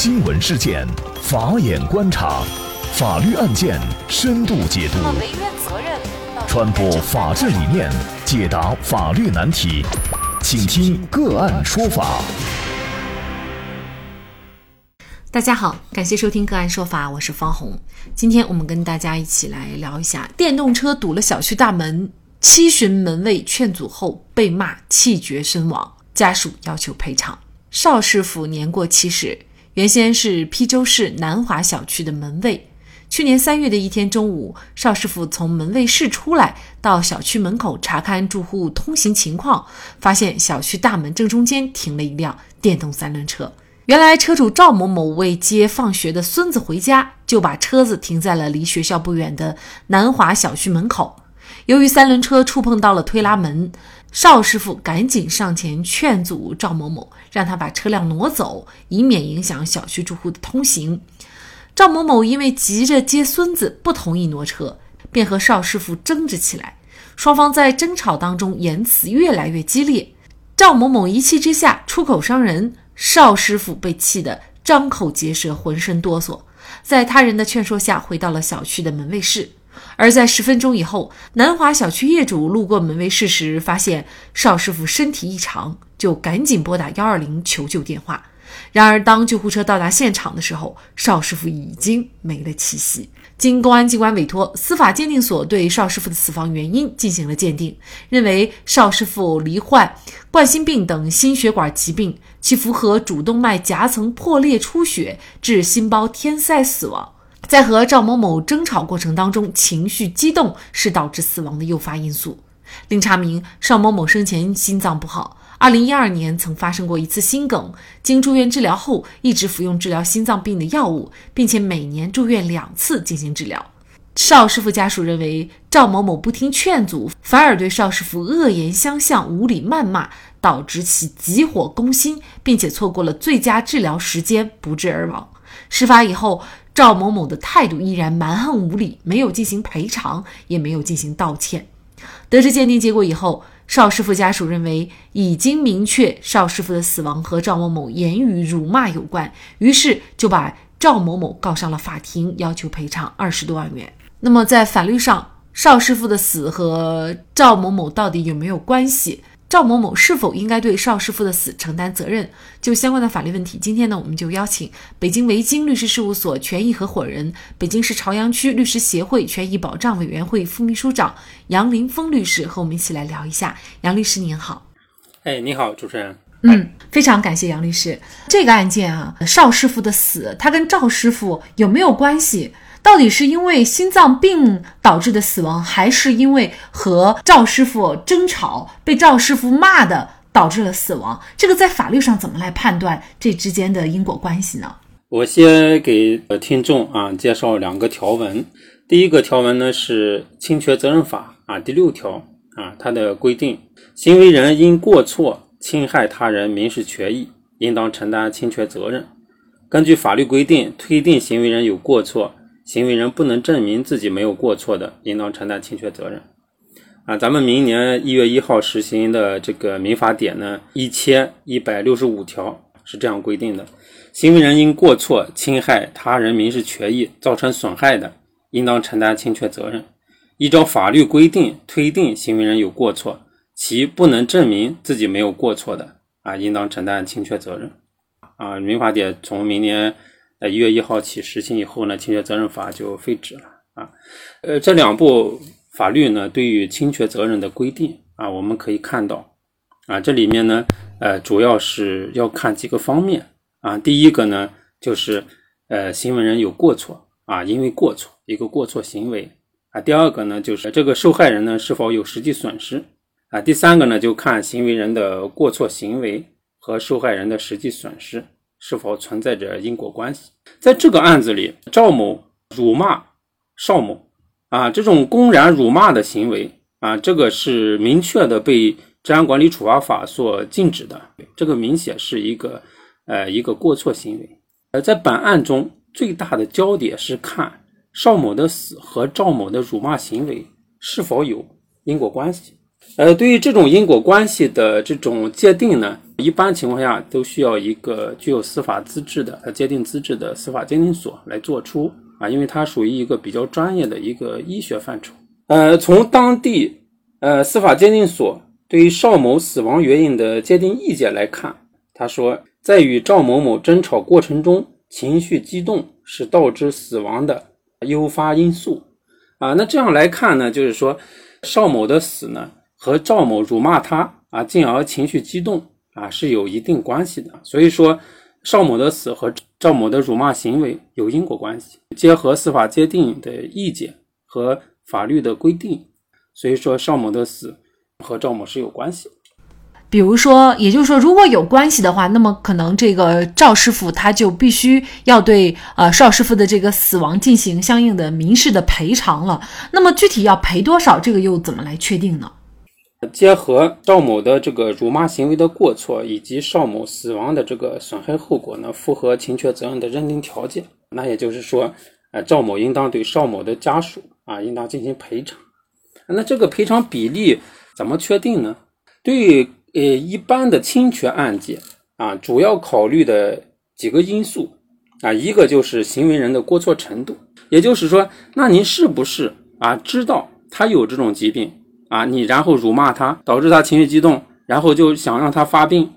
新闻事件，法眼观察，法律案件深度解读，传播法治理念，解答法律难题，请听个案说法。大家好，感谢收听个案说法，我是方红。今天我们跟大家一起来聊一下：电动车堵了小区大门，七旬门卫劝阻后被骂气绝身亡，家属要求赔偿。邵师傅年过七十，原先是邳州市南华小区的门卫。去年三月的一天中午，邵师傅从门卫室出来，到小区门口查看住户通行情况，发现小区大门正中间停了一辆电动三轮车。原来车主赵某某为接放学的孙子回家，就把车子停在了离学校不远的南华小区门口。由于三轮车触碰到了推拉门，邵师傅赶紧上前劝阻赵某某，让他把车辆挪走，以免影响小区住户的通行。赵某某因为急着接孙子，不同意挪车，便和邵师傅争执起来。双方在争吵当中，言辞越来越激烈。赵某某一气之下出口伤人。邵师傅被气得张口结舌，浑身哆嗦，在他人的劝说下回到了小区的门卫室。而在十分钟以后，南华小区业主路过门卫室时，发现邵师傅身体异常，就赶紧拨打幺二零求救电话。然而，当救护车到达现场的时候，邵师傅已经没了气息。经公安机关委托，司法鉴定所对邵师傅的死亡原因进行了鉴定，认为邵师傅罹患冠心病等心血管疾病，其符合主动脉夹层破裂出血致心包填塞死亡。在和赵某某争吵过程当中，情绪激动是导致死亡的诱发因素。另查明，邵某某生前心脏不好。二零一二年曾发生过一次心梗，经住院治疗后，一直服用治疗心脏病的药物，并且每年住院两次进行治疗。邵师傅家属认为赵某某不听劝阻，反而对邵师傅恶言相向、无理谩骂，导致其急火攻心，并且错过了最佳治疗时间，不治而亡。事发以后，赵某某的态度依然蛮横无理，没有进行赔偿，也没有进行道歉。得知鉴定结果以后，邵师傅家属认为已经明确邵师傅的死亡和赵某某言语辱骂有关，于是就把赵某某告上了法庭，要求赔偿二十多万元。那么在法律上，邵师傅的死和赵某某到底有没有关系？赵某某是否应该对邵师傅的死承担责任？就相关的法律问题，今天呢，我们就邀请北京维京律师事务所权益合伙人、北京市朝阳区律师协会权益保障委员会副秘书长杨林峰律师和我们一起来聊一下。杨律师您好，哎，你好，主持人。嗯，非常感谢杨律师。这个案件啊，邵师傅的死，他跟赵师傅有没有关系？到底是因为心脏病导致的死亡，还是因为和赵师傅争吵被赵师傅骂的导致了死亡？这个在法律上怎么来判断这之间的因果关系呢？我先给听众啊介绍两个条文。第一个条文呢是侵权责任法啊第六条啊它的规定，行为人因过错侵害他人民事权益，应当承担侵权责任。根据法律规定，推定行为人有过错。行为人不能证明自己没有过错的，应当承担侵权责任。啊，咱们明年一月一号实行的这个民法典呢，一千一百六十五条是这样规定的：行为人因过错侵害他人民事权益造成损害的，应当承担侵权责任。依照法律规定推定行为人有过错，其不能证明自己没有过错的，啊，应当承担侵权责任。啊，民法典从明年。呃，一月一号起实行以后呢，侵权责任法就废止了啊。呃，这两部法律呢，对于侵权责任的规定啊，我们可以看到啊，这里面呢，呃，主要是要看几个方面啊。第一个呢，就是呃，行为人有过错啊，因为过错一个过错行为啊。第二个呢，就是这个受害人呢是否有实际损失啊。第三个呢，就看行为人的过错行为和受害人的实际损失。是否存在着因果关系？在这个案子里，赵某辱骂邵某，啊，这种公然辱骂的行为，啊，这个是明确的被治安管理处罚法所禁止的。这个明显是一个，呃，一个过错行为。而在本案中，最大的焦点是看邵某的死和赵某的辱骂行为是否有因果关系。呃，对于这种因果关系的这种界定呢，一般情况下都需要一个具有司法资质的、呃界定资质的司法鉴定所来做出啊，因为它属于一个比较专业的一个医学范畴。呃，从当地呃司法鉴定所对于邵某死亡原因的鉴定意见来看，他说，在与赵某某争吵过程中，情绪激动是导致死亡的诱发因素啊。那这样来看呢，就是说邵某的死呢。和赵某辱骂他啊，进而情绪激动啊，是有一定关系的。所以说，邵某的死和赵某的辱骂行为有因果关系。结合司法鉴定的意见和法律的规定，所以说邵某的死和赵某是有关系。比如说，也就是说，如果有关系的话，那么可能这个赵师傅他就必须要对呃邵师傅的这个死亡进行相应的民事的赔偿了。那么具体要赔多少，这个又怎么来确定呢？结合赵某的这个辱骂行为的过错，以及邵某死亡的这个损害后果呢，符合侵权责任的认定条件。那也就是说，呃，赵某应当对邵某的家属啊，应当进行赔偿。那这个赔偿比例怎么确定呢？对于呃一般的侵权案件啊，主要考虑的几个因素啊，一个就是行为人的过错程度，也就是说，那您是不是啊知道他有这种疾病？啊，你然后辱骂他，导致他情绪激动，然后就想让他发病，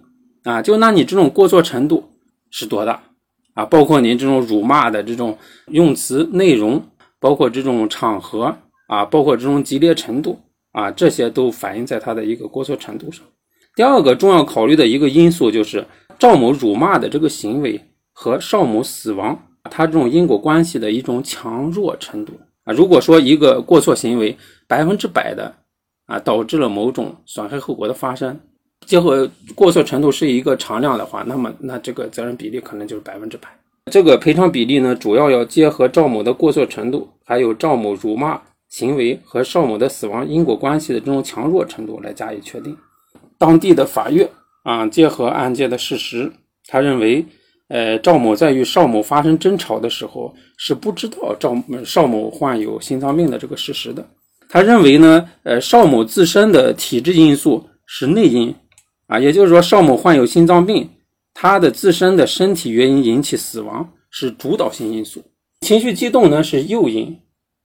啊，就那你这种过错程度是多大？啊，包括您这种辱骂的这种用词内容，包括这种场合，啊，包括这种激烈程度，啊，这些都反映在他的一个过错程度上。第二个重要考虑的一个因素就是赵某辱骂的这个行为和邵某死亡，他这种因果关系的一种强弱程度。啊，如果说一个过错行为百分之百的。啊，导致了某种损害后果的发生，结合过错程度是一个常量的话，那么那这个责任比例可能就是百分之百。这个赔偿比例呢，主要要结合赵某的过错程度，还有赵某辱骂行为和邵某的死亡因果关系的这种强弱程度来加以确定。当地的法院啊，结合案件的事实，他认为，呃，赵某在与邵某发生争吵的时候是不知道赵邵某患有心脏病的这个事实的。他认为呢，呃，邵某自身的体质因素是内因，啊，也就是说邵某患有心脏病，他的自身的身体原因引起死亡是主导性因素，情绪激动呢是诱因，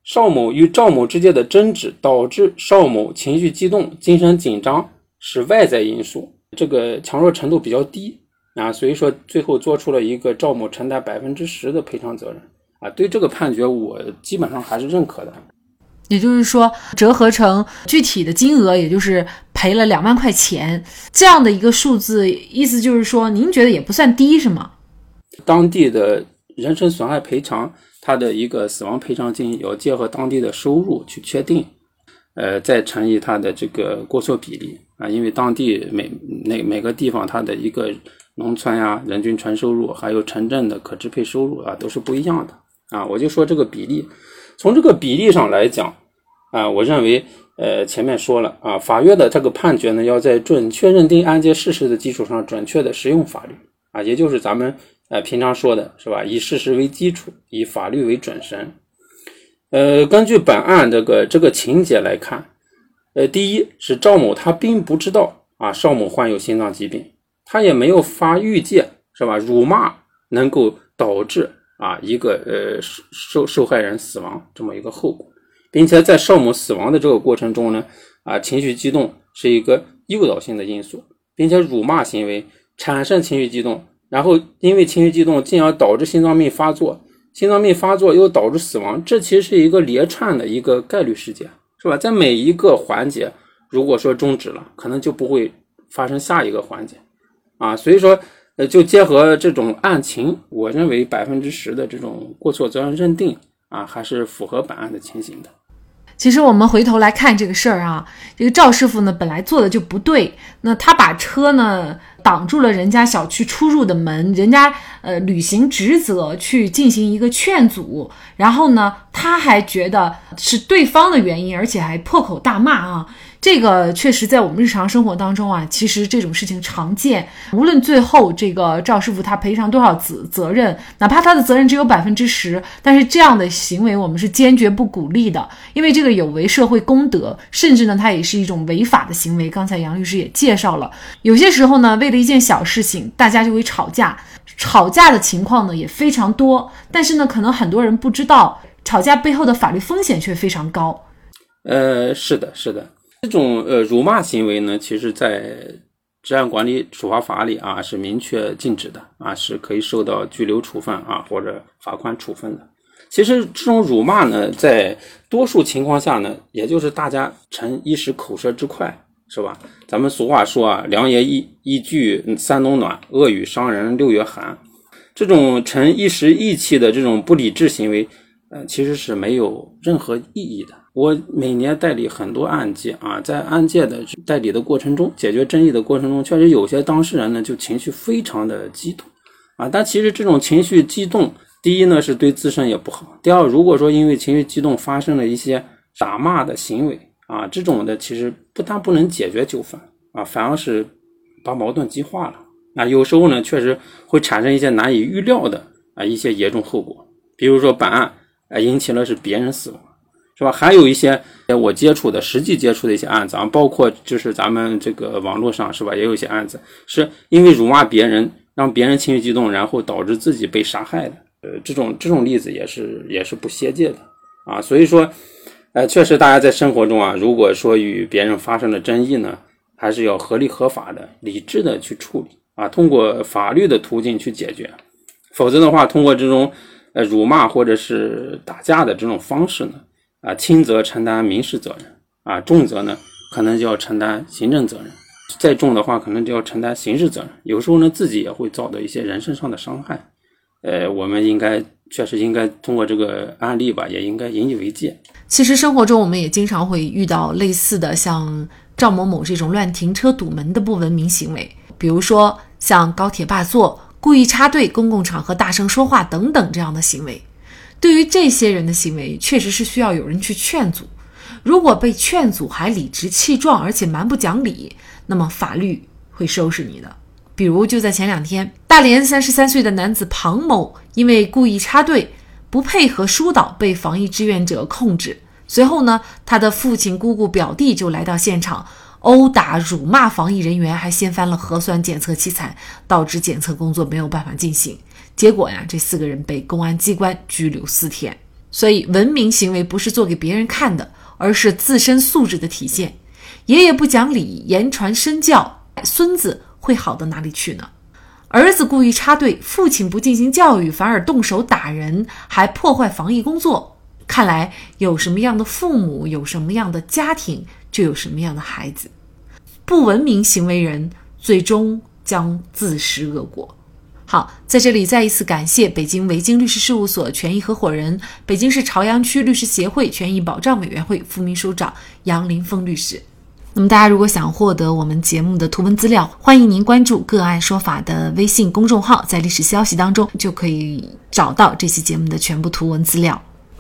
邵某与赵某之间的争执导致邵某情绪激动、精神紧张是外在因素，这个强弱程度比较低啊，所以说最后做出了一个赵某承担百分之十的赔偿责任啊，对这个判决我基本上还是认可的。也就是说，折合成具体的金额，也就是赔了两万块钱这样的一个数字，意思就是说，您觉得也不算低，是吗？当地的人身损害赔偿，它的一个死亡赔偿金要结合当地的收入去确定，呃，再乘以它的这个过错比例啊，因为当地每那每个地方它的一个农村呀人均纯收入，还有城镇的可支配收入啊，都是不一样的啊，我就说这个比例。从这个比例上来讲，啊，我认为，呃，前面说了啊，法院的这个判决呢，要在准确认定案件事实的基础上，准确的适用法律啊，也就是咱们呃平常说的是吧？以事实为基础，以法律为准绳。呃，根据本案这个这个情节来看，呃，第一是赵某他并不知道啊邵某患有心脏疾病，他也没有发预见是吧？辱骂能够导致。啊，一个呃受受害人死亡这么一个后果，并且在邵某死亡的这个过程中呢，啊情绪激动是一个诱导性的因素，并且辱骂行为产生情绪激动，然后因为情绪激动进而导致心脏病发作，心脏病发作又导致死亡，这其实是一个连串的一个概率事件，是吧？在每一个环节，如果说终止了，可能就不会发生下一个环节，啊，所以说。呃，就结合这种案情，我认为百分之十的这种过错责任认定啊，还是符合本案的情形的。其实我们回头来看这个事儿啊，这个赵师傅呢本来做的就不对，那他把车呢挡住了人家小区出入的门，人家呃履行职责去进行一个劝阻，然后呢他还觉得是对方的原因，而且还破口大骂啊。这个确实在我们日常生活当中啊，其实这种事情常见。无论最后这个赵师傅他赔偿多少责责任，哪怕他的责任只有百分之十，但是这样的行为我们是坚决不鼓励的，因为这个有违社会公德，甚至呢，它也是一种违法的行为。刚才杨律师也介绍了，有些时候呢，为了一件小事情，大家就会吵架，吵架的情况呢也非常多。但是呢，可能很多人不知道，吵架背后的法律风险却非常高。呃，是的，是的。这种呃辱骂行为呢，其实，在治安管理处罚法里啊是明确禁止的啊，是可以受到拘留处分啊或者罚款处分的。其实这种辱骂呢，在多数情况下呢，也就是大家逞一时口舌之快，是吧？咱们俗话说啊，良言一一句三冬暖，恶语伤人六月寒。这种逞一时意气的这种不理智行为，呃，其实是没有任何意义的。我每年代理很多案件啊，在案件的代理的过程中，解决争议的过程中，确实有些当事人呢就情绪非常的激动啊。但其实这种情绪激动，第一呢是对自身也不好，第二，如果说因为情绪激动发生了一些打骂的行为啊，这种的其实不但不能解决纠纷啊，反而是把矛盾激化了啊。有时候呢，确实会产生一些难以预料的啊一些严重后果，比如说本案啊引起了是别人死亡。是吧？还有一些我接触的实际接触的一些案子啊，包括就是咱们这个网络上是吧，也有一些案子是因为辱骂别人，让别人情绪激动，然后导致自己被杀害的。呃，这种这种例子也是也是不歇诫的啊。所以说，呃，确实大家在生活中啊，如果说与别人发生了争议呢，还是要合理合法的、理智的去处理啊，通过法律的途径去解决。否则的话，通过这种呃辱骂或者是打架的这种方式呢？啊，轻则承担民事责任，啊，重则呢可能就要承担行政责任，再重的话可能就要承担刑事责任。有时候呢，自己也会遭到一些人身上的伤害。呃，我们应该确实应该通过这个案例吧，也应该引以为戒。其实生活中我们也经常会遇到类似的，像赵某某这种乱停车堵门的不文明行为，比如说像高铁霸座、故意插队、公共场合大声说话等等这样的行为。对于这些人的行为，确实是需要有人去劝阻。如果被劝阻还理直气壮，而且蛮不讲理，那么法律会收拾你的。比如就在前两天，大连三十三岁的男子庞某因为故意插队、不配合疏导，被防疫志愿者控制。随后呢，他的父亲、姑姑、表弟就来到现场，殴打、辱骂防疫人员，还掀翻了核酸检测器材，导致检测工作没有办法进行。结果呀，这四个人被公安机关拘留四天。所以，文明行为不是做给别人看的，而是自身素质的体现。爷爷不讲理，言传身教，孙子会好到哪里去呢？儿子故意插队，父亲不进行教育，反而动手打人，还破坏防疫工作。看来，有什么样的父母，有什么样的家庭，就有什么样的孩子。不文明行为人，最终将自食恶果。好，在这里再一次感谢北京维京律师事务所权益合伙人、北京市朝阳区律师协会权益保障委员会副秘书长杨林峰律师。那么，大家如果想获得我们节目的图文资料，欢迎您关注“个案说法”的微信公众号，在历史消息当中就可以找到这期节目的全部图文资料。